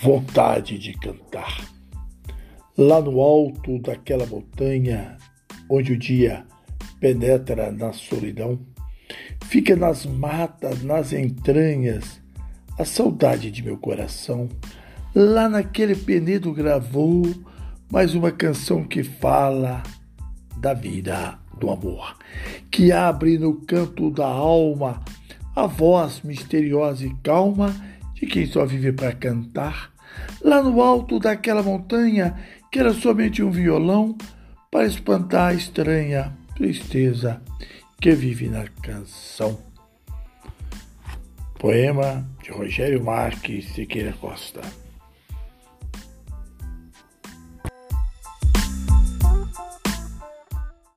vontade de cantar. Lá no alto daquela montanha, onde o dia penetra na solidão, fica nas matas, nas entranhas, a saudade de meu coração. Lá naquele penedo gravou mais uma canção que fala da vida, do amor, que abre no canto da alma a voz misteriosa e calma de quem só vive para cantar, lá no alto daquela montanha que era somente um violão para espantar a estranha tristeza que vive na canção. Poema de Rogério Marques Siqueira Costa.